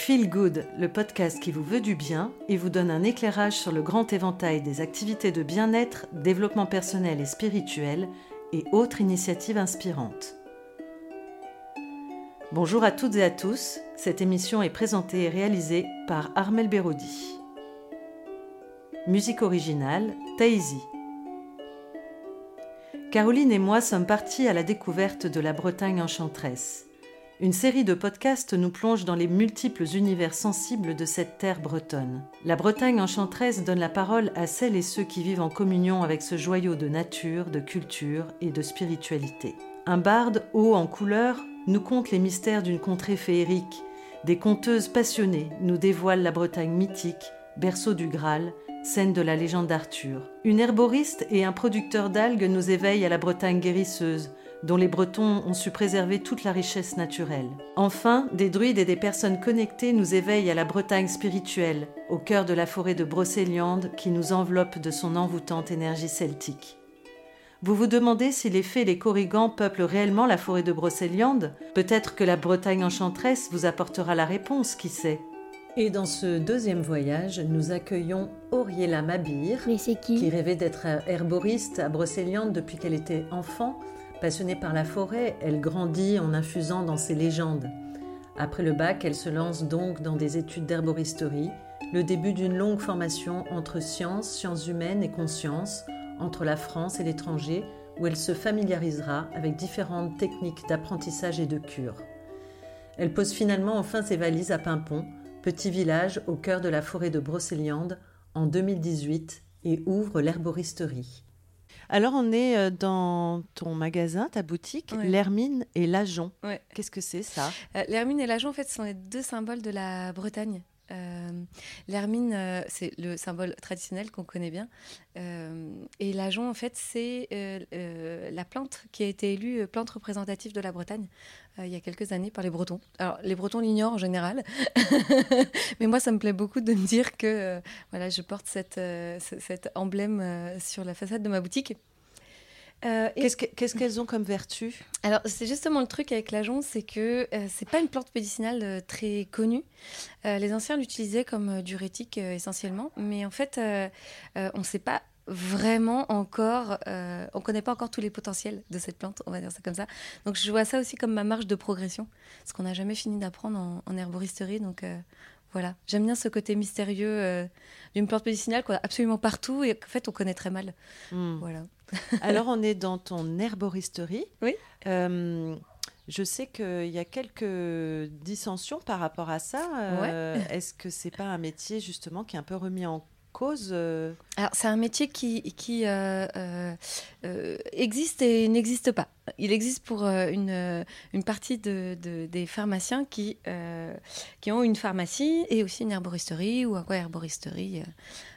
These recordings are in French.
Feel Good, le podcast qui vous veut du bien et vous donne un éclairage sur le grand éventail des activités de bien-être, développement personnel et spirituel et autres initiatives inspirantes. Bonjour à toutes et à tous, cette émission est présentée et réalisée par Armel Berodi. Musique originale, Taïsi. Caroline et moi sommes partis à la découverte de la Bretagne enchanteresse. Une série de podcasts nous plonge dans les multiples univers sensibles de cette terre bretonne. La Bretagne enchanteresse donne la parole à celles et ceux qui vivent en communion avec ce joyau de nature, de culture et de spiritualité. Un barde haut en couleur nous conte les mystères d'une contrée féerique. Des conteuses passionnées nous dévoilent la Bretagne mythique, berceau du Graal, scène de la légende d'Arthur. Une herboriste et un producteur d'algues nous éveillent à la Bretagne guérisseuse, dont les Bretons ont su préserver toute la richesse naturelle. Enfin, des druides et des personnes connectées nous éveillent à la Bretagne spirituelle, au cœur de la forêt de Brocéliande qui nous enveloppe de son envoûtante énergie celtique. Vous vous demandez si les fées et les corrigans peuplent réellement la forêt de Brocéliande? Peut-être que la Bretagne enchanteresse vous apportera la réponse, qui sait? Et dans ce deuxième voyage, nous accueillons Auriela Mabir, qui, rêvait d'être herboriste à Brocéliande depuis qu'elle était enfant Passionnée par la forêt, elle grandit en infusant dans ses légendes. Après le bac, elle se lance donc dans des études d'herboristerie, le début d'une longue formation entre sciences, sciences humaines et conscience, entre la France et l'étranger, où elle se familiarisera avec différentes techniques d'apprentissage et de cure. Elle pose finalement enfin ses valises à Pimpon, petit village au cœur de la forêt de Brocéliande, en 2018 et ouvre l'herboristerie. Alors, on est euh, dans ton magasin, ta boutique, l'Hermine et l'Ajon. Qu'est-ce que c'est ça? Euh, L'Hermine et l'Ajon, en fait, sont les deux symboles de la Bretagne. Euh, L'hermine, euh, c'est le symbole traditionnel qu'on connaît bien. et l'ajon, en fait, c'est la plante qui a été élue plante représentative de la Bretagne il y a quelques années par les Bretons. Alors, les Bretons l'ignorent en général, mais moi, ça me plaît beaucoup de me dire que voilà, je porte cette, cet emblème sur la façade de ma boutique. Euh, qu'est-ce qu'elles ont comme vertu? Alors, c'est justement le truc avec l'ajon, c'est que euh, c'est pas une plante médicinale euh, très connue. les anciens l'utilisaient comme diurétique essentiellement, mais en fait, on ne sait pas vraiment encore, on connaît pas encore tous les potentiels de cette plante, on va dire ça comme ça. Donc, je vois ça aussi comme ma marge de progression, parce qu'on n'a jamais fini d'apprendre en, en, herboristerie. Donc, voilà, j'aime bien ce côté mystérieux euh, d'une plante médicinale qu'on a absolument partout et qu'en fait on connaît très mal. Hmm. Voilà. Alors on est dans ton herboristerie. Oui. Euh, je sais qu'il y a quelques dissensions par rapport à ça. Euh, est-ce que c'est pas un métier justement qui est un peu remis en cause Alors c'est un métier qui, qui existe et n'existe pas il existe pour euh, une, euh, une partie de, des pharmaciens qui, euh, qui ont une pharmacie et aussi une herboristerie ou quoi herboristerie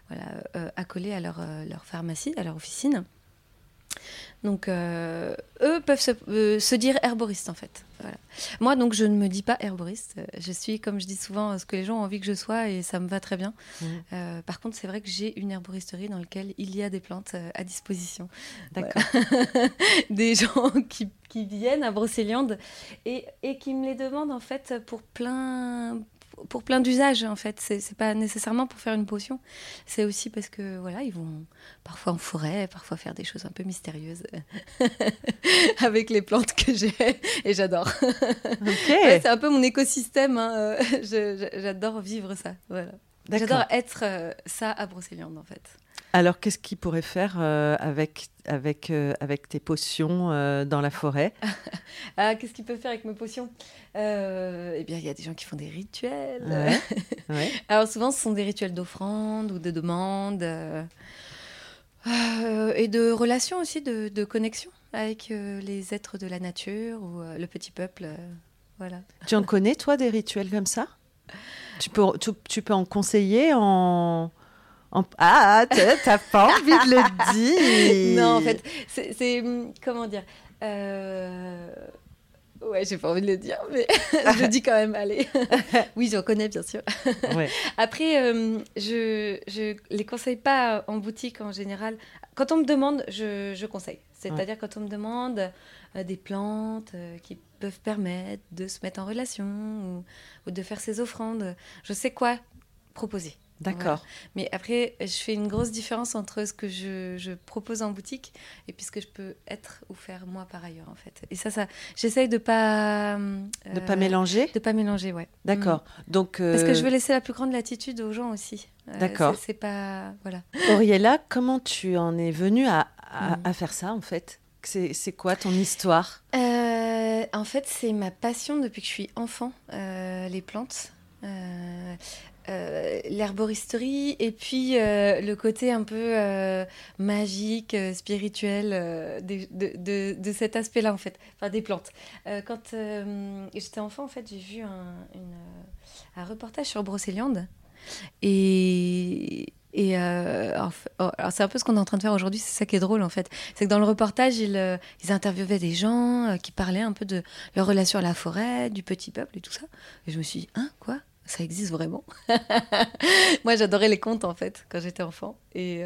voilà, accolée à leur, leur pharmacie, à leur officine. Donc, eux peuvent se, dire herboristes, en fait. Moi, donc, je ne me dis pas herboriste. Je suis, comme je dis souvent, ce que les gens ont envie que je sois et ça me va très bien. Mmh. par contre, c'est vrai que j'ai une herboristerie dans laquelle il y a des plantes à disposition. D'accord. des gens qui, qui, viennent à Brocéliande et, et qui me les demandent, en fait, pour plein, pour plein d'usages en fait. C'est pas nécessairement pour faire une potion. C'est aussi parce que voilà, ils vont parfois en forêt, parfois faire des choses un peu mystérieuses avec les plantes que j'ai et j'adore. c'est un peu mon écosystème. Hein. J'adore vivre ça. Voilà. J'adore être euh, ça à Brocéliande en fait. Alors, qu'est-ce qu'il pourrait faire euh, avec, avec, euh, avec tes potions euh, dans la forêt ah, Qu'est-ce qu'il peut faire avec mes potions? Eh bien, il y a des gens qui font des rituels. Alors, souvent, ce sont des rituels d'offrande ou de demande. et de relations aussi, de, de connexion avec les êtres de la nature ou le petit peuple. voilà. Tu en connais, toi, des rituels comme ça? Tu peux, tu peux en conseiller en ah, t'as pas envie de le dire Non, en fait, c'est. Hum, comment dire euh... Ouais, j'ai pas envie de le dire, mais je le dis quand même, allez. oui, j'en connais, bien sûr. Après, euh, je, je les conseille pas en boutique en général. Quand on me demande, je, je conseille. C'est-à-dire quand on me demande euh, des plantes euh, qui peuvent permettre de se mettre en relation ou, de faire ses offrandes. Je sais quoi proposer. D'accord. Mais après, je fais une grosse différence entre ce que je, propose en boutique et puis ce que je peux être ou faire moi par ailleurs, en fait. Et ça, ça j'essaye de pas... de pas mélanger De pas mélanger, ouais. D'accord. Mm. Donc... Parce que je veux laisser la plus grande latitude aux gens aussi. D'accord. C'est pas... Voilà. Auriella, comment tu en es venue à, à, mm. faire ça, en fait? C'est quoi ton histoire? Euh, En fait, c'est ma passion depuis que je suis enfant, euh, les plantes. Euh, l'herboristerie et puis le côté un peu magique, spirituel de, de, de, cet aspect-là en fait, enfin des plantes. quand j'étais enfant en fait j'ai vu un, un reportage sur Brocéliande et, et euh, oh, c'est un peu ce qu'on est en train de faire aujourd'hui, c'est ça qui est drôle en fait. C'est que dans le reportage, ils, euh, ils interviewaient des gens euh, qui parlaient un peu de leur relation à la forêt, du petit peuple et tout ça. Et je me suis dit, hein, quoi? Ça existe vraiment Moi, j'adorais les contes en fait quand j'étais enfant. Et,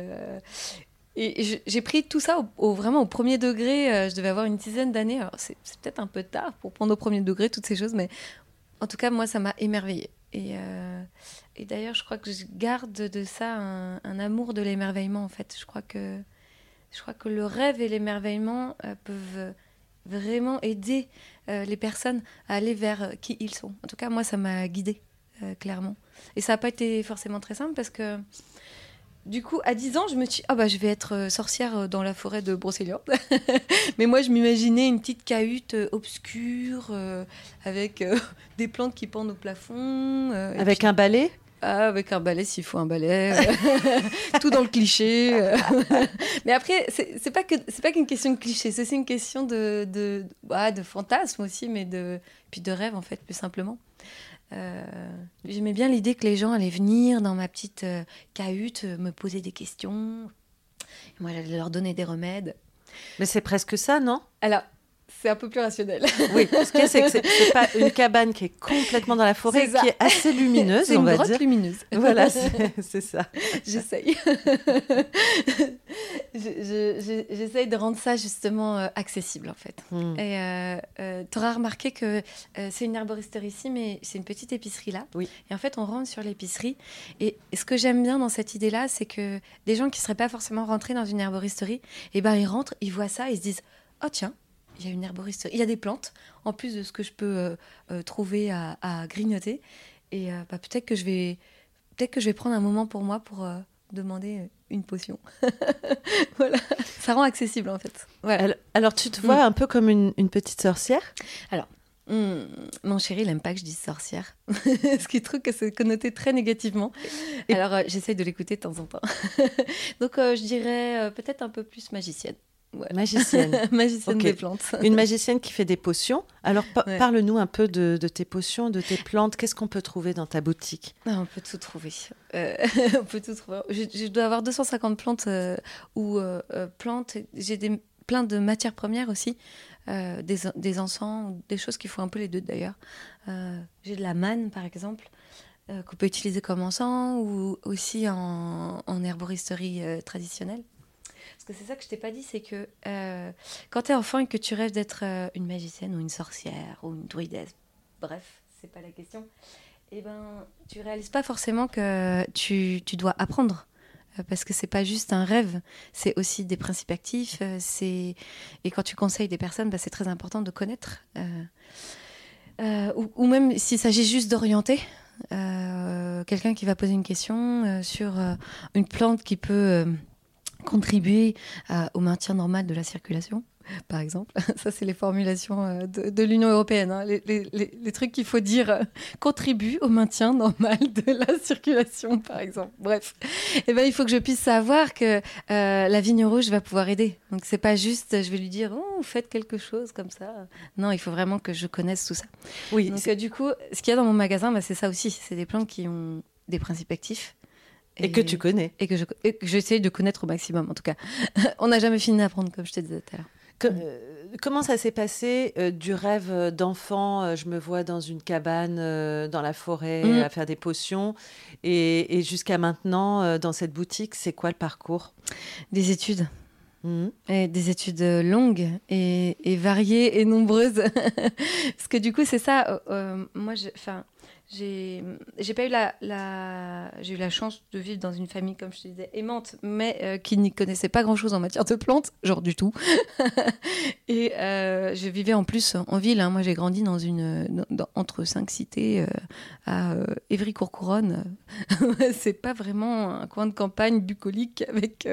et j'ai pris tout ça vraiment au premier degré. je devais avoir une dizaine d'années. Alors, c'est peut-être un peu tard pour prendre au premier degré toutes ces choses, mais en tout cas, moi, ça m'a émerveillée. Et, euh, d'ailleurs, je crois que je garde de ça un, amour de l'émerveillement, en fait. Je crois que, le rêve et l'émerveillement euh, peuvent vraiment aider euh, les personnes à aller vers qui ils sont. En tout cas, moi, ça m'a guidée, clairement. Et ça n'a pas été forcément très simple parce que du coup, à 10 ans, je me suis dit, ah bah, je vais être euh, sorcière euh, dans la forêt de Brocéliande. Mais moi, je m'imaginais une petite cahute euh, obscure avec des plantes qui pendent au plafond. avec un balai? Ah, avec un balai s'il faut un balai, tout dans le cliché. Mais après, c'est pas que c'est pas qu'une question de cliché, c'est une question de de, bah, de fantasme aussi, mais de puis de rêve en fait, plus simplement. Euh, j'aimais bien l'idée que les gens allaient venir dans ma petite euh, cahute euh, me poser des questions. moi, j'allais leur donner des remèdes. Mais c'est presque ça, non? Alors, c'est un peu plus rationnel. Oui, ce que c'est que c'est pas une cabane qui est complètement dans la forêt, qui est assez lumineuse, on va dire. C'est lumineuse. Voilà, c'est ça. J'essaye. J'essaye de rendre ça justement euh, accessible en fait. Hmm. Et euh, euh, tu auras remarqué que c'est une herboristerie ici, mais c'est une petite épicerie là. Oui. Et en fait, on rentre sur l'épicerie. Et ce que j'aime bien dans cette idée-là, c'est que des gens qui seraient pas forcément rentrés dans une herboristerie, eh ben ils rentrent, ils voient ça, ils se disent, oh tiens il y a une herboristerie, il y a des plantes, en plus de ce que je peux euh, euh, trouver à, grignoter. Et euh, bah, peut-être que je vais peut-être que je vais prendre un moment pour moi pour demander une potion. voilà, ça rend accessible en fait. Alors, tu te vois mm. un peu comme une, petite sorcière? Alors, mm, mon chéri, il n'aime pas que je dise sorcière. Ce qui trouve que c'est connoté très négativement. Alors, j'essaye de l'écouter de temps en temps. Donc, je dirais peut-être un peu plus magicienne. Magicienne. magicienne des plantes. Une magicienne qui fait des potions. Alors, parle-nous un peu de, tes potions, de tes plantes. Qu'est-ce qu'on peut trouver dans ta boutique? Ah, On peut tout trouver. Euh, on peut tout trouver. Je, dois avoir 250 plantes euh, ou euh, plantes. J'ai plein de matières premières aussi. Des, des, encens, des choses qui font un peu les deux d'ailleurs. J'ai de la manne, par exemple. qu'on peut utiliser comme encens ou aussi en, en herboristerie traditionnelle que c'est ça que je t'ai pas dit, c'est que euh, quand tu es enfant et que tu rêves d'être euh, une magicienne ou une sorcière ou une druidesse, bref, c'est pas la question, et eh ben, tu réalises pas forcément que tu, tu dois apprendre. Euh, parce que c'est pas juste un rêve, c'est aussi des principes actifs. c'est et quand tu conseilles des personnes, bah, c'est très important de connaître. Ou, même s'il s'agit juste d'orienter, quelqu'un qui va poser une question sur une plante qui peut contribuer euh, au maintien normal de la circulation, par exemple. Ça, c'est les formulations euh, de, l'Union européenne. Hein. Les, trucs qu'il faut dire euh, contribuent au maintien normal de la circulation, par exemple. Bref, eh ben, il faut que je puisse savoir que la vigne rouge va pouvoir aider. Donc, c'est pas juste, je vais lui dire, oh, faites quelque chose comme ça. Non, il faut vraiment que je connaisse tout ça. Oui. Donc, du coup, ce qu'il y a dans mon magasin, bah, c'est ça aussi. C'est des plantes qui ont des principes actifs et, que tu connais. Et que j'essaye de connaître au maximum, en tout cas. On n'a jamais fini d'apprendre, comme je te disais tout à l'heure. Euh, comment ça s'est passé euh, du rêve d'enfant euh, Je me vois dans une cabane dans la forêt mm. à faire des potions. Et, jusqu'à maintenant, dans cette boutique, c'est quoi le parcours? Des études. Et des études longues et, variées et nombreuses. Parce que du coup, c'est ça. moi, enfin, j'ai pas eu la, la j'ai eu la chance de vivre dans une famille comme je te disais aimante mais euh, qui n'y connaissait pas grand chose en matière de plantes genre du tout et euh, je vivais en plus en ville hein. moi j'ai grandi dans une entre cinq cités euh, à Évry-Courcouronne c'est pas vraiment un coin de campagne bucolique avec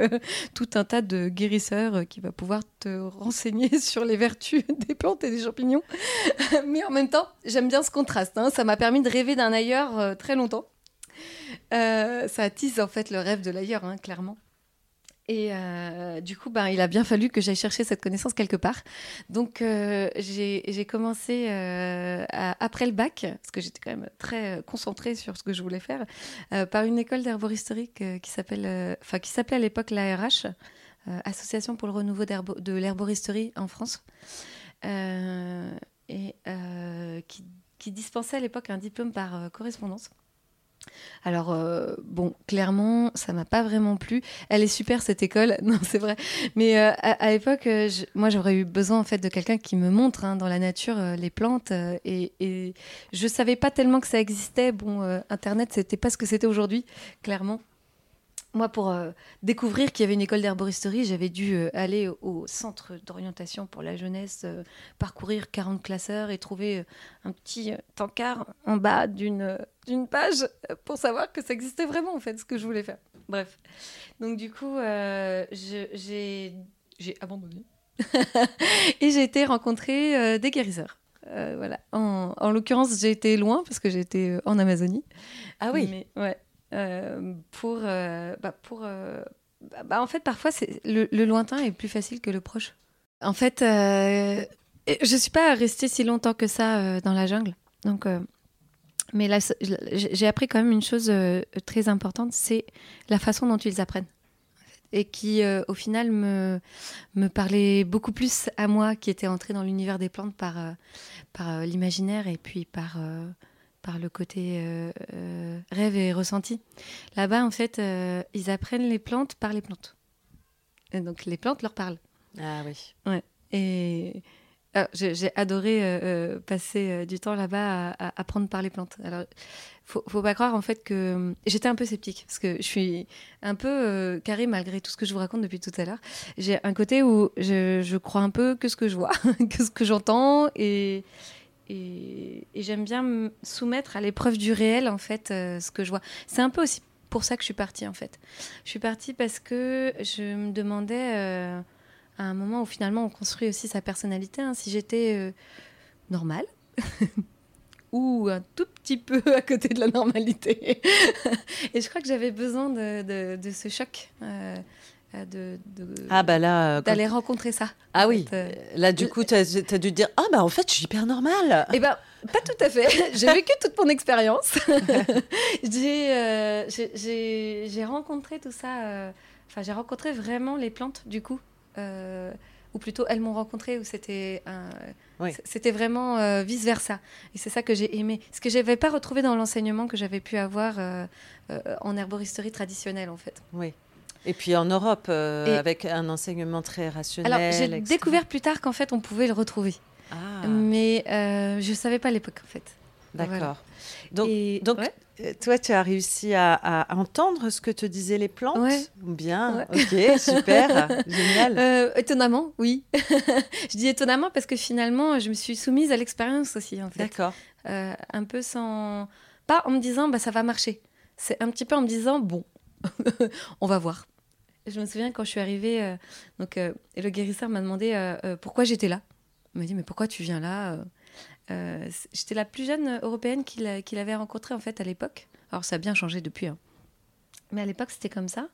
tout un tas de guérisseurs qui va pouvoir te renseigner sur les vertus des plantes et des champignons mais en même temps j'aime bien ce contraste hein. ça m'a permis de rêver d'un ailleurs euh, très longtemps. Euh, ça attise en fait le rêve de l'ailleurs, hein, clairement. Et euh, du coup, ben, il a bien fallu que j'aille chercher cette connaissance quelque part. Donc, j'ai commencé après le bac, parce que j'étais quand même très concentrée sur ce que je voulais faire, par une école d'herboristerie qui qui s'appelait à l'époque l'ARH, Association pour le renouveau de l'herboristerie en France, et qui qui dispensait à l'époque un diplôme par euh, correspondance. Alors, euh, bon, clairement, ça m'a pas vraiment plu. Elle est super, cette école, non, c'est vrai. Mais euh, à, l'époque, moi, j'aurais eu besoin, en fait, de quelqu'un qui me montre hein, dans la nature les plantes. et, et, je savais pas tellement que ça existait. Bon, Internet, c'était pas ce que c'était aujourd'hui, clairement moi, pour euh, découvrir qu'il y avait une école d'herboristerie, j'avais dû euh, aller au centre d'orientation pour la jeunesse, euh, parcourir 40 classeurs et trouver un petit tankard en bas d'une d'une page pour savoir que ça existait vraiment, en fait, ce que je voulais faire. Bref. Donc, du coup, j'ai abandonné. et j'ai été rencontrer des guérisseurs. voilà. En, en l'occurrence, j'ai été loin parce que j'ai été en Amazonie. Ah oui. Mais, ouais. Euh, pour, euh, bah, pour euh, bah, en fait, parfois, c'est le, lointain est plus facile que le proche. En fait, je suis pas restée si longtemps que ça dans la jungle, donc. mais là, j'ai appris quand même une chose très importante, c'est la façon dont ils apprennent et qui, au final, me, me parlait beaucoup plus à moi, qui était entrée dans l'univers des plantes par, par l'imaginaire et puis par, par le côté euh, euh, rêve et ressenti. Là-bas, en fait, euh, ils apprennent les plantes par les plantes. Et donc, les plantes leur parlent. Ah oui. Ouais. Et ah, j'ai adoré passer du temps là-bas à, apprendre par les plantes. Alors, faut, faut pas croire en fait que j'étais un peu sceptique parce que je suis un peu carré malgré tout ce que je vous raconte depuis tout à l'heure. J'ai un côté où je, je, crois un peu que ce que je vois, que ce que j'entends et et, j'aime bien me soumettre à l'épreuve du réel, en fait, euh, ce que je vois. C'est un peu aussi pour ça que je suis partie, en fait. Je suis partie parce que je me demandais, euh, à un moment où finalement on construit aussi sa personnalité, hein, si j'étais euh, normale. ou un tout petit peu à côté de la normalité. et je crois que j'avais besoin de, de, ce choc. Euh, de, ah bah là euh, d'aller rencontrer ça. Ah oui. Euh, là du coup tu as, dû dire ah bah en fait je suis hyper normale. Eh ben pas tout à fait. j'ai vécu toute mon expérience. j'ai j'ai rencontré tout ça. Enfin j'ai rencontré vraiment les plantes du coup. ou plutôt elles m'ont rencontré ou c'était c'était vraiment vice versa et c'est ça que j'ai aimé ce que j'avais pas retrouvé dans l'enseignement que j'avais pu avoir en herboristerie traditionnelle en fait oui et puis en Europe, euh, avec un enseignement très rationnel. Alors, j'ai découvert plus tard qu'en fait, on pouvait le retrouver. Ah. Mais euh, je ne savais pas à l'époque, en fait. D'accord. Donc, donc euh, toi, tu as réussi à, entendre ce que te disaient les plantes Bien, ok, super, génial. étonnamment, oui. je dis étonnamment parce que finalement, je me suis soumise à l'expérience aussi, en fait. D'accord. un peu sans... Pas en me disant, bah, ça va marcher. C'est un petit peu en me disant, bon, on va voir. Je me souviens quand je suis arrivée, euh, donc, euh, et le guérisseur m'a demandé euh, pourquoi j'étais là. Il m'a dit, mais pourquoi tu viens là J'étais la plus jeune européenne qu'il avait rencontrée en fait à l'époque. Alors ça a bien changé depuis. Hein. Mais à l'époque, c'était comme ça.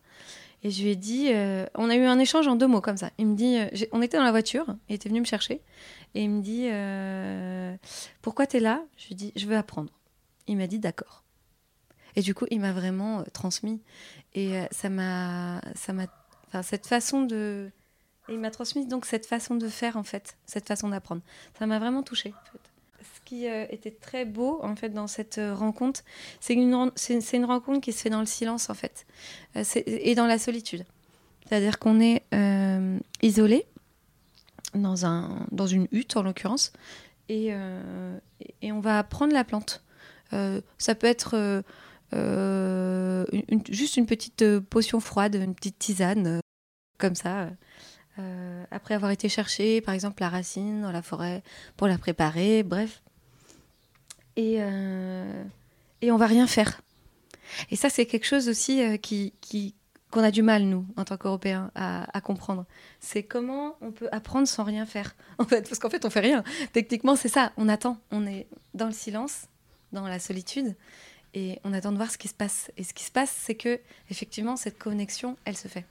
Et je lui ai dit, on a eu un échange en deux mots comme ça. Il me dit, on était dans la voiture, il était venu me chercher, et il me dit, pourquoi tu es là? Je lui ai dit, je veux apprendre. Il m'a dit, d'accord. Et du coup, il m'a vraiment transmis. Et euh, ça m'a, ça m'a, enfin, cette façon de, il m'a transmis donc cette façon de faire en fait, cette façon d'apprendre. Ça m'a vraiment touchée. En fait. Ce qui euh, était très beau en fait dans cette euh, rencontre, c'est une, rencontre qui se fait dans le silence en fait, et dans la solitude. C'est-à-dire qu'on est isolé, dans, un, dans une hutte en l'occurrence, et, euh, et on va prendre la plante. Euh, ça peut être euh, juste une petite potion froide, une petite tisane, comme ça. euh, après avoir été chercher, par exemple, la racine dans la forêt pour la préparer, bref. Et, euh, et on va rien faire. Et ça, c'est quelque chose aussi euh, qui- qu'on a du mal, nous, en tant qu'Européens, à, à comprendre. C'est comment on peut apprendre sans rien faire. En fait, parce qu'en fait, on fait rien. Techniquement, c'est ça. On attend. On est dans le silence, dans la solitude, et on attend de voir ce qui se passe. Et ce qui se passe, c'est que, effectivement, cette connexion, elle se fait.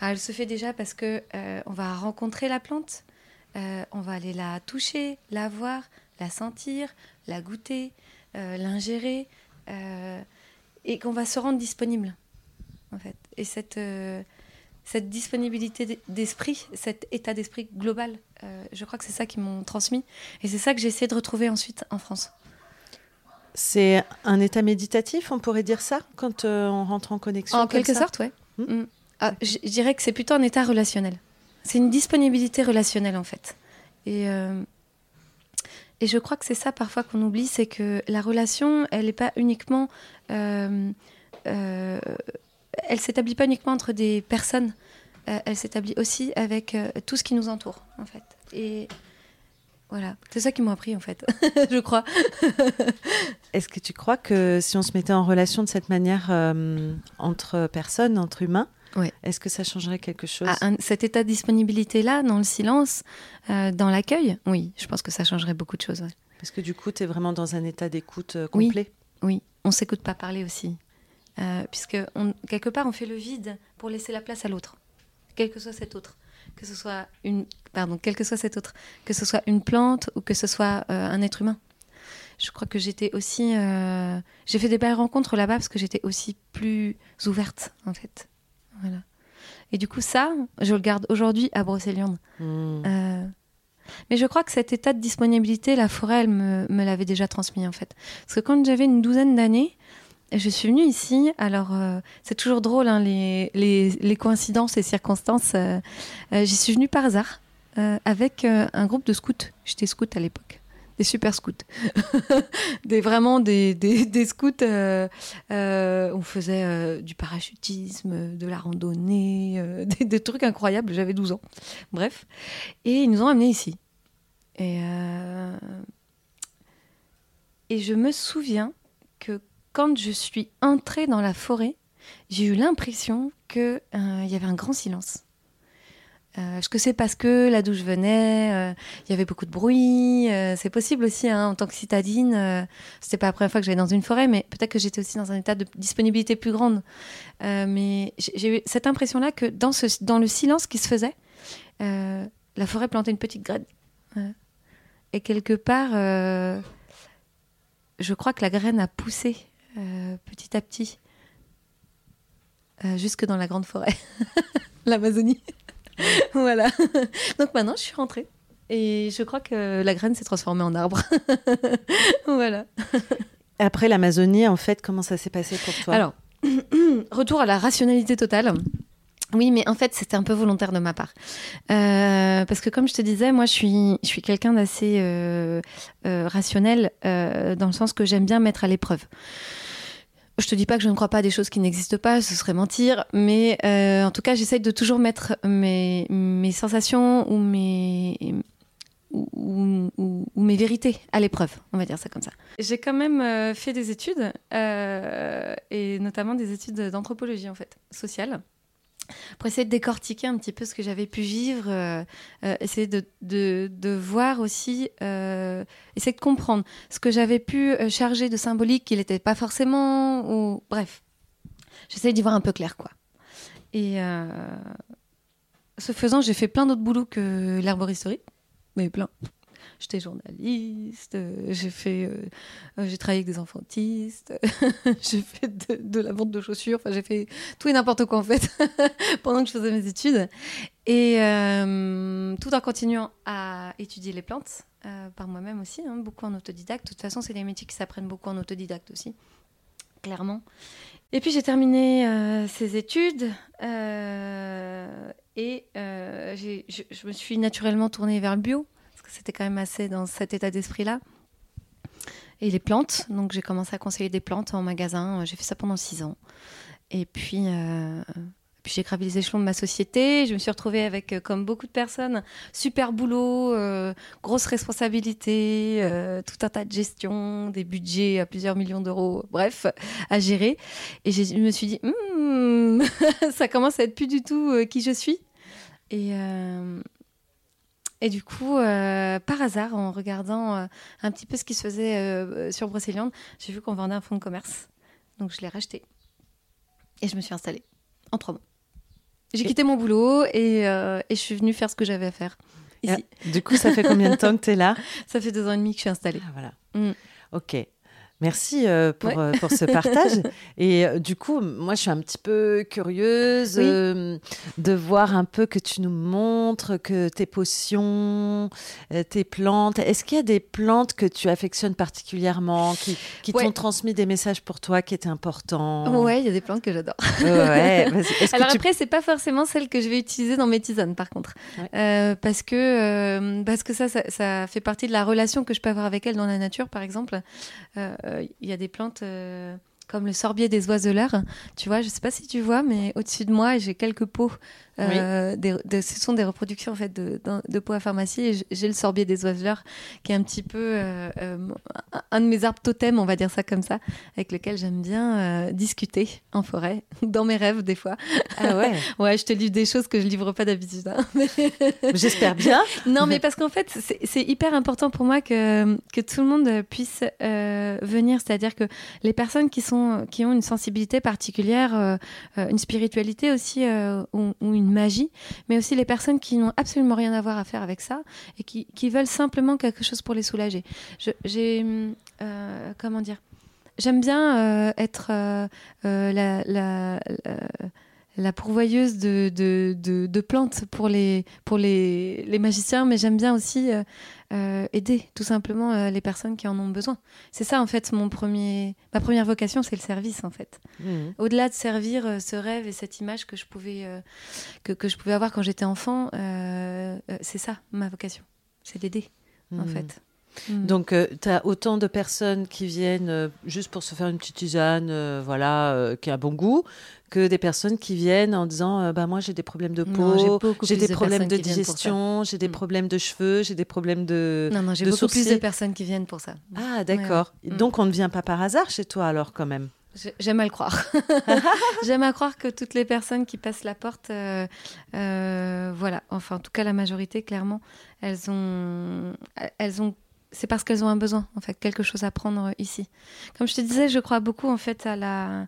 Elle se fait déjà parce que euh, on va rencontrer la plante, euh, on va aller la toucher, la voir, la sentir, la goûter, euh, l'ingérer, et qu'on va se rendre disponible, en fait. Et cette, cette disponibilité d'esprit, cet état d'esprit global, je crois que c'est ça qu'ils m'ont transmis. Et c'est ça que j'ai essayé de retrouver ensuite en France. C'est un état méditatif, on pourrait dire ça, quand euh, on rentre en connexion En quelque ça? sorte, ouais. Hmm? Mm. Ah, je dirais que c'est plutôt un état relationnel. C'est une disponibilité relationnelle, en fait. Et, euh, et je crois que c'est ça parfois qu'on oublie, c'est que la relation, elle n'est pas uniquement... euh, euh, elle s'établit pas uniquement entre des personnes, elle s'établit aussi avec tout ce qui nous entoure, en fait. Et voilà, c'est ça qu'ils m'ont appris, en fait, je crois. Est-ce que tu crois que si on se mettait en relation de cette manière euh, entre personnes, entre humains, Ouais. est-ce que ça changerait quelque chose un- cet état de disponibilité-là, dans le silence, euh, dans l'accueil, oui, je pense que ça changerait beaucoup de choses. ouais. Parce que du coup, tu es vraiment dans un état d'écoute euh, Oui. complet. Oui, on s'écoute pas parler aussi. Puisque on- quelque part, on fait le vide pour laisser la place à l'autre, quel que soit cet autre. Que ce soit une, pardon, que soit cet autre, que ce soit une plante ou que ce soit euh, un être humain. Je crois que j'étais aussi, euh, j'ai fait des belles rencontres là-bas parce que j'étais aussi plus ouverte en fait. Voilà. Et du coup, ça, je le garde aujourd'hui à Brocéliande. Hmm. Euh, mais je crois que cet état de disponibilité, la forêt, elle me, me l'avait déjà transmis en fait. Parce que quand j'avais une douzaine d'années, je suis venue ici. Alors, euh, c'est toujours drôle, hein, les, les, les coïncidences et circonstances. euh, euh, J'y suis venue par hasard avec un groupe de scouts. J'étais scout à l'époque. Des super scouts. des, vraiment des, des, scouts. on faisait du parachutisme, de la randonnée, des, des trucs incroyables. J'avais 12 ans. Bref. Et ils nous ont amenés ici. Et, et je me souviens quand je suis entrée dans la forêt, j'ai eu l'impression qu'il y avait un grand silence. Euh, Est-ce que c'est parce que là d'où je venais, euh, il y avait beaucoup de bruit euh, C'est possible aussi, hein, en tant que citadine. Euh, C'était pas la première fois que j'allais dans une forêt, mais peut-être que j'étais aussi dans un état de disponibilité plus grande. Euh, mais j'ai eu cette impression-là que dans, le silence qui se faisait, euh, la forêt plantait une petite graine. Et quelque part, euh, je crois que la graine a poussé euh, petit à petit euh, jusque dans la grande forêt, l'Amazonie. voilà. Donc maintenant, je suis rentrée. Et je crois que la graine s'est transformée en arbre. voilà. Après l'Amazonie, en fait, comment ça s'est passé pour toi? Alors, retour à la rationalité totale. Oui, mais en fait, c'était un peu volontaire de ma part. Euh, parce que comme je te disais, moi, je suis, je suis quelqu'un d'assez euh, euh, rationnel, dans le sens que j'aime bien mettre à l'épreuve. Je te dis pas que je ne crois pas à des choses qui n'existent pas, ce serait mentir, mais euh, en tout cas, j'essaye de toujours mettre mes, sensations ou mes, ou mes vérités à l'épreuve, on va dire ça comme ça. J'ai quand même euh, fait des études, euh, et notamment des études d'anthropologie en fait, sociale, pour essayer de décortiquer un petit peu ce que j'avais pu vivre, euh, euh, essayer de, de- de voir aussi, euh, essayer de comprendre ce que j'avais pu charger de symbolique qu'il n'était pas forcément, ou bref, j'essaye d'y voir un peu clair quoi. Et ce faisant, j'ai fait plein d'autres boulots que l'herboristerie, mais plein. J'étais journaliste, euh, j'ai fait, euh, j'ai travaillé avec des enfantistes, j'ai fait de, la vente de chaussures, enfin j'ai fait tout et n'importe quoi en fait pendant que je faisais mes études, et euh, tout en continuant à étudier les plantes par moi-même aussi, hein, beaucoup en autodidacte. De toute façon, c'est des métiers qui s'apprennent beaucoup en autodidacte aussi, clairement. Et puis j'ai terminé euh, ces études Et je, me suis naturellement tournée vers le bio, c'était quand même assez dans cet état d'esprit-là. Et les plantes, donc j'ai commencé à conseiller des plantes en magasin. J'ai fait ça pendant six ans. Et puis, puis j'ai gravi les échelons de ma société. Je me suis retrouvée avec, euh, comme beaucoup de personnes, super boulot, euh, grosse responsabilité, euh, tout un tas de gestion, des budgets à plusieurs millions d'euros, bref, à gérer. Et je me suis dit, hmm, ça commence à être plus du tout qui je suis. Et, et du coup, par hasard, en regardant un petit peu ce qui se faisait sur Brocéliande, j'ai vu qu'on vendait un fonds de commerce. Donc je l'ai racheté. Et je me suis installée en trois mois. J'ai quitté mon boulot et, euh, et, je suis venue faire ce que j'avais à faire. Ici. du coup, ça fait combien de temps que tu es là? Ça fait deux ans et demi que je suis installée. Ah, voilà. Mm. Ok. Merci euh, pour, euh, pour, ce partage. Et euh, du coup, moi, je suis un petit peu curieuse de voir un peu que tu nous montres que tes potions, tes plantes. Est-ce qu'il y a des plantes que tu affectionnes particulièrement, qui, qui t'ont transmis des messages pour toi qui étaient importants? Ouais, il y a des plantes que j'adore. ouais, Alors tu... après, c'est pas forcément celles que je vais utiliser dans mes tisanes, par contre, parce que parce que ça, ça, ça, fait partie de la relation que je peux avoir avec elles dans la nature, par exemple il y a des plantes euh, comme le sorbier des oiseleurs. Tu vois, je sais pas si tu vois, mais au-dessus de moi, j'ai quelques pots euh, ce sont des reproductions en fait de, de, pots à pharmacie. J'ai le sorbier des oiseleurs qui est un petit peu euh, euh, un de mes arbres totems, on va dire ça comme ça, avec lequel j'aime bien discuter en forêt, dans mes rêves des fois. Ah ouais. ouais, je te livre des choses que je livre pas d'habitude. Hein. J'espère bien. non, mais parce qu'en fait, c'est hyper important pour moi que, que tout le monde puisse venir. C'est-à-dire que les personnes qui sont qui ont une sensibilité particulière, une spiritualité aussi, ou, ou une magie, mais aussi les personnes qui n'ont absolument rien à voir à faire avec ça et qui, veulent simplement quelque chose pour les soulager. J'ai, euh, comment dire, j'aime bien euh, être euh, la, pourvoyeuse de, de, de, plantes pour les, pour les, les magiciens, mais j'aime bien aussi euh, aider tout simplement euh, les personnes qui en ont besoin. C'est ça en fait mon premier, ma première vocation, c'est le service en fait. Mmh. Au-delà de servir euh, ce rêve et cette image que je pouvais que, que, je pouvais avoir quand j'étais enfant, c'est ça ma vocation, c'est d'aider en mmh. fait. Mmh. Donc, tu as autant de personnes qui viennent juste pour se faire une petite tisane, voilà, qui a bon goût, que des personnes qui viennent en disant euh, bah, Moi, j'ai des problèmes de peau, j'ai des problèmes de digestion, j'ai des mm. problèmes de cheveux, j'ai des problèmes de. Non, non, j'ai beaucoup plus de personnes qui viennent pour ça. Ah, d'accord. Mm. Donc, on ne vient pas par hasard chez toi, alors, quand même J'aime à le croire. J'aime à croire que toutes les personnes qui passent la porte, euh, euh, voilà, enfin en tout cas la majorité, clairement, elles ont, elles ont c'est parce qu'elles ont un besoin, en fait, quelque chose à prendre ici. Comme je te disais, je crois beaucoup, en fait, à la,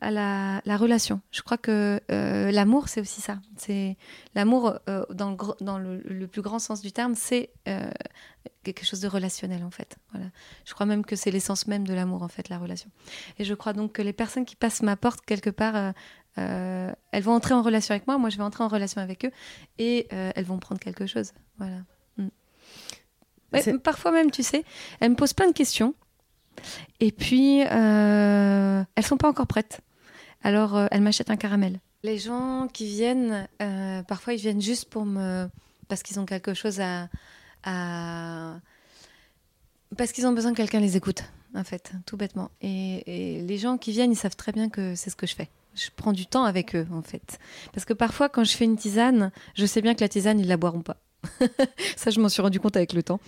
à la, la relation. Je crois que euh, l'amour, c'est aussi ça. C'est L'amour, euh, dans, le, plus grand sens du terme, c'est euh, quelque chose de relationnel, en fait. Voilà. Je crois même que c'est l'essence même de l'amour, en fait, la relation. Et je crois donc que les personnes qui passent ma porte, quelque part, elles vont entrer en relation avec moi, moi, je vais entrer en relation avec eux, et elles vont prendre quelque chose. Voilà parfois même, tu sais, elles me posent plein de questions. Et puis, euh, elles sont pas encore prêtes. Alors, euh, elles m'achètent un caramel. Les gens qui viennent, euh, parfois, ils viennent juste pour me... Parce qu'ils ont quelque chose à... Parce qu'ils ont besoin que quelqu'un les écoute, en fait, tout bêtement. Et, et les gens qui viennent, ils savent très bien que c'est ce que je fais je prends du temps avec eux en fait. Parce que parfois quand je fais une tisane, je sais bien que la tisane, ils la boiront pas. ça, je m'en suis rendu compte avec le temps.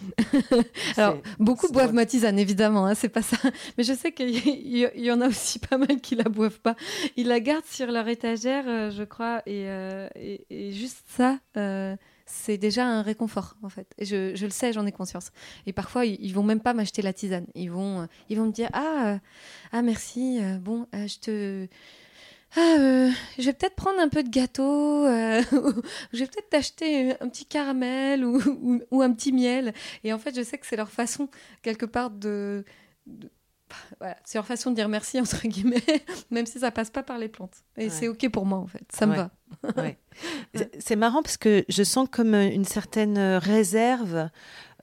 Alors, beaucoup boivent ma tisane, évidemment, hein, c'est pas ça. Mais je sais qu'il y, en a aussi pas mal qui la boivent pas. Ils la gardent sur leur étagère, euh, je crois, euh, et, juste ça, euh, c'est déjà un réconfort, en fait. Et je, le sais, j'en ai conscience. Et parfois, ils, ils vont même pas m'acheter la tisane. Ils vont, ils vont me dire Ah, ah merci, bon, je te ah, euh, je vais peut-être prendre un peu de gâteau, euh, je vais peut-être t'acheter un petit caramel ou, ou, un petit miel. Et en fait, je sais que c'est leur façon, quelque part, de. voilà, c'est leur façon de dire merci, entre guillemets, même si ça passe pas par les plantes. Et c'est OK pour moi, en fait. Ça me va. c'est marrant parce que je sens comme une certaine réserve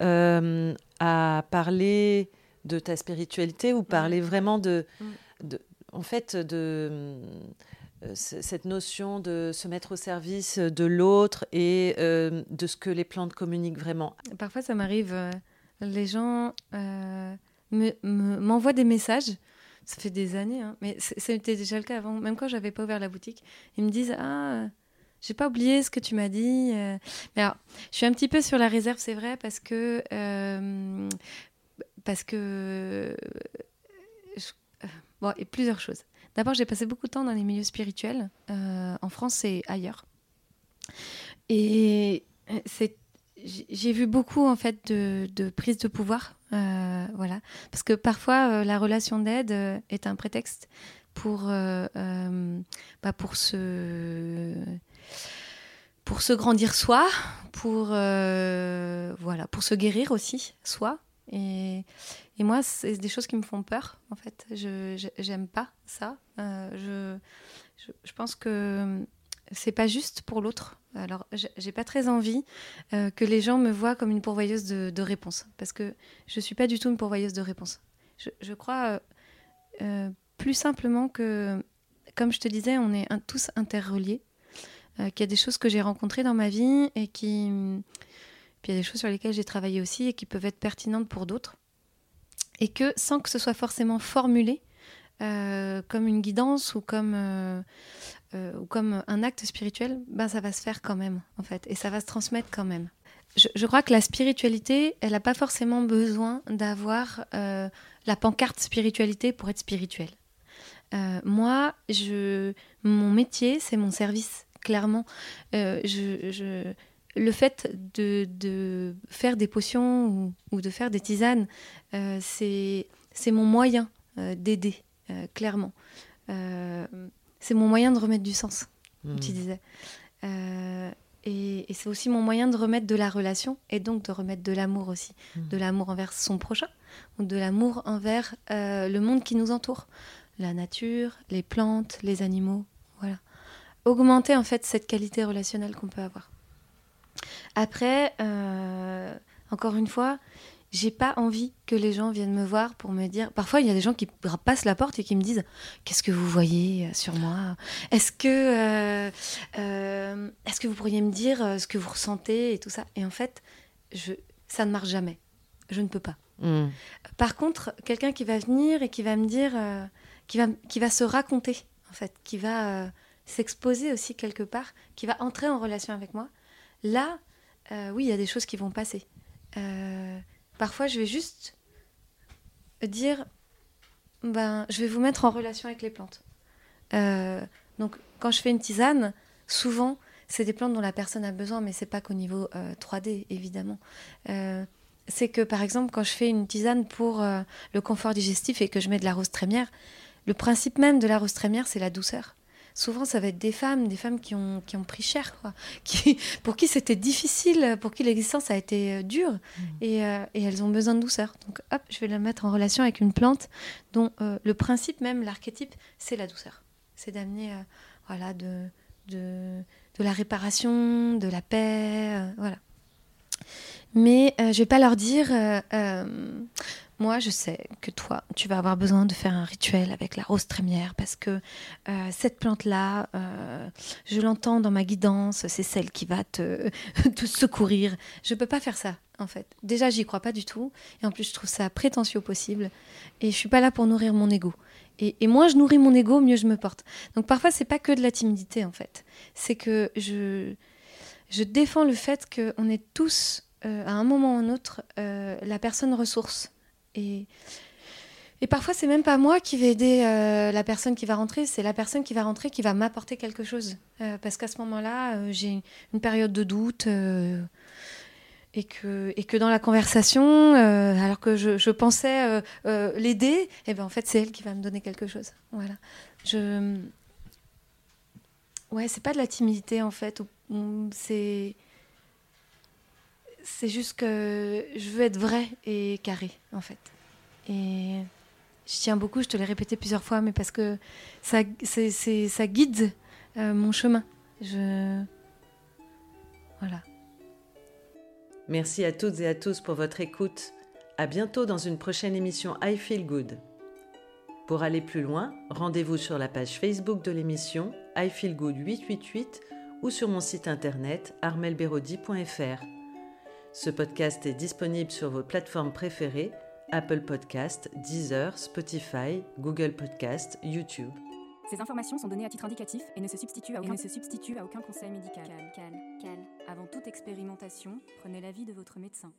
euh, à parler de ta spiritualité ou parler vraiment de, mm. de en fait, de, cette notion de se mettre au service de l'autre et de ce que les plantes communiquent vraiment. Parfois, ça m'arrive, les gens m'envoient des messages ça fait des années, hein. mais c'était déjà le cas avant, même quand j'avais pas ouvert la boutique. Ils me disent Ah, j'ai pas oublié ce que tu m'as dit. Euh. Mais alors, je suis un petit peu sur la réserve, c'est vrai, parce que. Euh, parce que. Euh, et plusieurs choses. D'abord, j'ai passé beaucoup de temps dans les milieux spirituels, en France et ailleurs. Et c'est j'ai vu beaucoup en fait de, de prise de pouvoir, euh, voilà, parce que parfois euh, la relation d'aide euh, est un prétexte pour bah, pour se pour se grandir soi, pour voilà, pour se guérir aussi soi. Et, moi, c'est des choses qui me font peur en fait. Je j'aime pas ça. je, je, pense que c'est pas juste pour l'autre. Alors, j'ai pas très envie euh, que les gens me voient comme une pourvoyeuse de, réponses, parce que je suis pas du tout une pourvoyeuse de réponses. Je, crois euh, euh, plus simplement que, comme je te disais, on est tous interreliés, qu'il y a des choses que j'ai rencontrées dans ma vie et qui, puis il y a des choses sur lesquelles j'ai travaillé aussi et qui peuvent être pertinentes pour d'autres, et que sans que ce soit forcément formulé, comme une guidance ou comme euh, ou comme un acte spirituel, ben ça va se faire quand même, en fait, et ça va se transmettre quand même. Je, crois que la spiritualité, elle n'a pas forcément besoin d'avoir euh, la pancarte spiritualité pour être spirituelle. Euh, moi, je, mon métier, c'est mon service, clairement. Je, le fait de, de, faire des potions ou, ou, de faire des tisanes, c'est mon moyen d'aider, clairement c'est mon moyen de remettre du sens, comme tu hmm. disais. Euh, et, c'est aussi mon moyen de remettre de la relation et donc de remettre de l'amour aussi. Hmm. De l'amour envers son prochain ou de l'amour envers euh, le monde qui nous entoure. La nature, les plantes, les animaux. Voilà. Augmenter en fait cette qualité relationnelle qu'on peut avoir. Après, euh, encore une fois, j'ai pas envie que les gens viennent me voir pour me dire. Parfois, il y a des gens qui passent la porte et qui me disent Qu'est-ce que vous voyez euh, sur moi? Est-ce que, euh, euh, est-ce que vous pourriez me dire ce que vous ressentez et tout ça? Et en fait, je, ça ne marche jamais. Je ne peux pas. Hmm. Par contre, quelqu'un qui va venir et qui va me dire, qui, va, qui va se raconter, en fait, qui va s'exposer aussi quelque part, qui va entrer en relation avec moi, là, oui, il y a des choses qui vont passer. Parfois, je vais juste dire, ben, je vais vous mettre en relation avec les plantes. Euh, donc, quand je fais une tisane, souvent, c'est des plantes dont la personne a besoin, mais c'est pas qu'au niveau 3D, euh, évidemment. Euh, c'est que, par exemple, quand je fais une tisane pour le confort digestif et que je mets de la rose trémière, le principe même de la rose trémière, c'est la douceur souvent ça va être des femmes, des femmes qui ont, qui ont pris cher, quoi, qui, pour qui c'était difficile, pour qui l'existence a été euh, dure, mm. et, euh, et, elles ont besoin de douceur. Donc hop, je vais la mettre en relation avec une plante dont euh, le principe même, l'archétype, c'est la douceur. C'est d'amener voilà, de, de, de, la réparation, de la paix, voilà. Mais je vais pas leur dire moi, je sais que toi, tu vas avoir besoin de faire un rituel avec la rose trémière parce que euh, cette plante-là, euh, je l'entends dans ma guidance, c'est celle qui va te, te secourir. Je ne peux pas faire ça, en fait. Déjà, j'y crois pas du tout. Et en plus, je trouve ça prétentieux possible. Et je suis pas là pour nourrir mon ego. Et, et moins je nourris mon ego, mieux je me porte. Donc parfois, c'est pas que de la timidité, en fait. C'est que je, défends le fait qu'on est tous, euh, à un moment ou un autre, la personne ressource et, et parfois, c'est même pas moi qui vais aider euh, la personne qui va rentrer, c'est la personne qui va rentrer qui va m'apporter quelque chose. Euh, parce qu'à ce moment-là, euh, j'ai une période de doute et, que, dans la conversation, alors que je, je pensais l'aider, et eh ben en fait, c'est elle qui va me donner quelque chose. Voilà. Je... Ouais, c'est pas de la timidité en fait. C'est c'est juste que je veux être vrai et carré, en fait. Et je tiens beaucoup, je te l'ai répété plusieurs fois, mais parce que ça, guide euh, mon chemin. Je... Voilà. Merci à toutes et à tous pour votre écoute. À bientôt dans une prochaine émission I Feel Good. Pour aller plus loin, rendez-vous sur la page Facebook de l'émission I Feel Good 888 ou sur mon site internet armelberodi.fr. Ce podcast est disponible sur vos plateformes préférées Apple Podcast, Deezer, Spotify, Google Podcast, YouTube. Ces informations sont données à titre indicatif et ne se substituent à aucun, se substituent à aucun conseil médical. Cal, cal, cal. Avant toute expérimentation, prenez l'avis de votre médecin.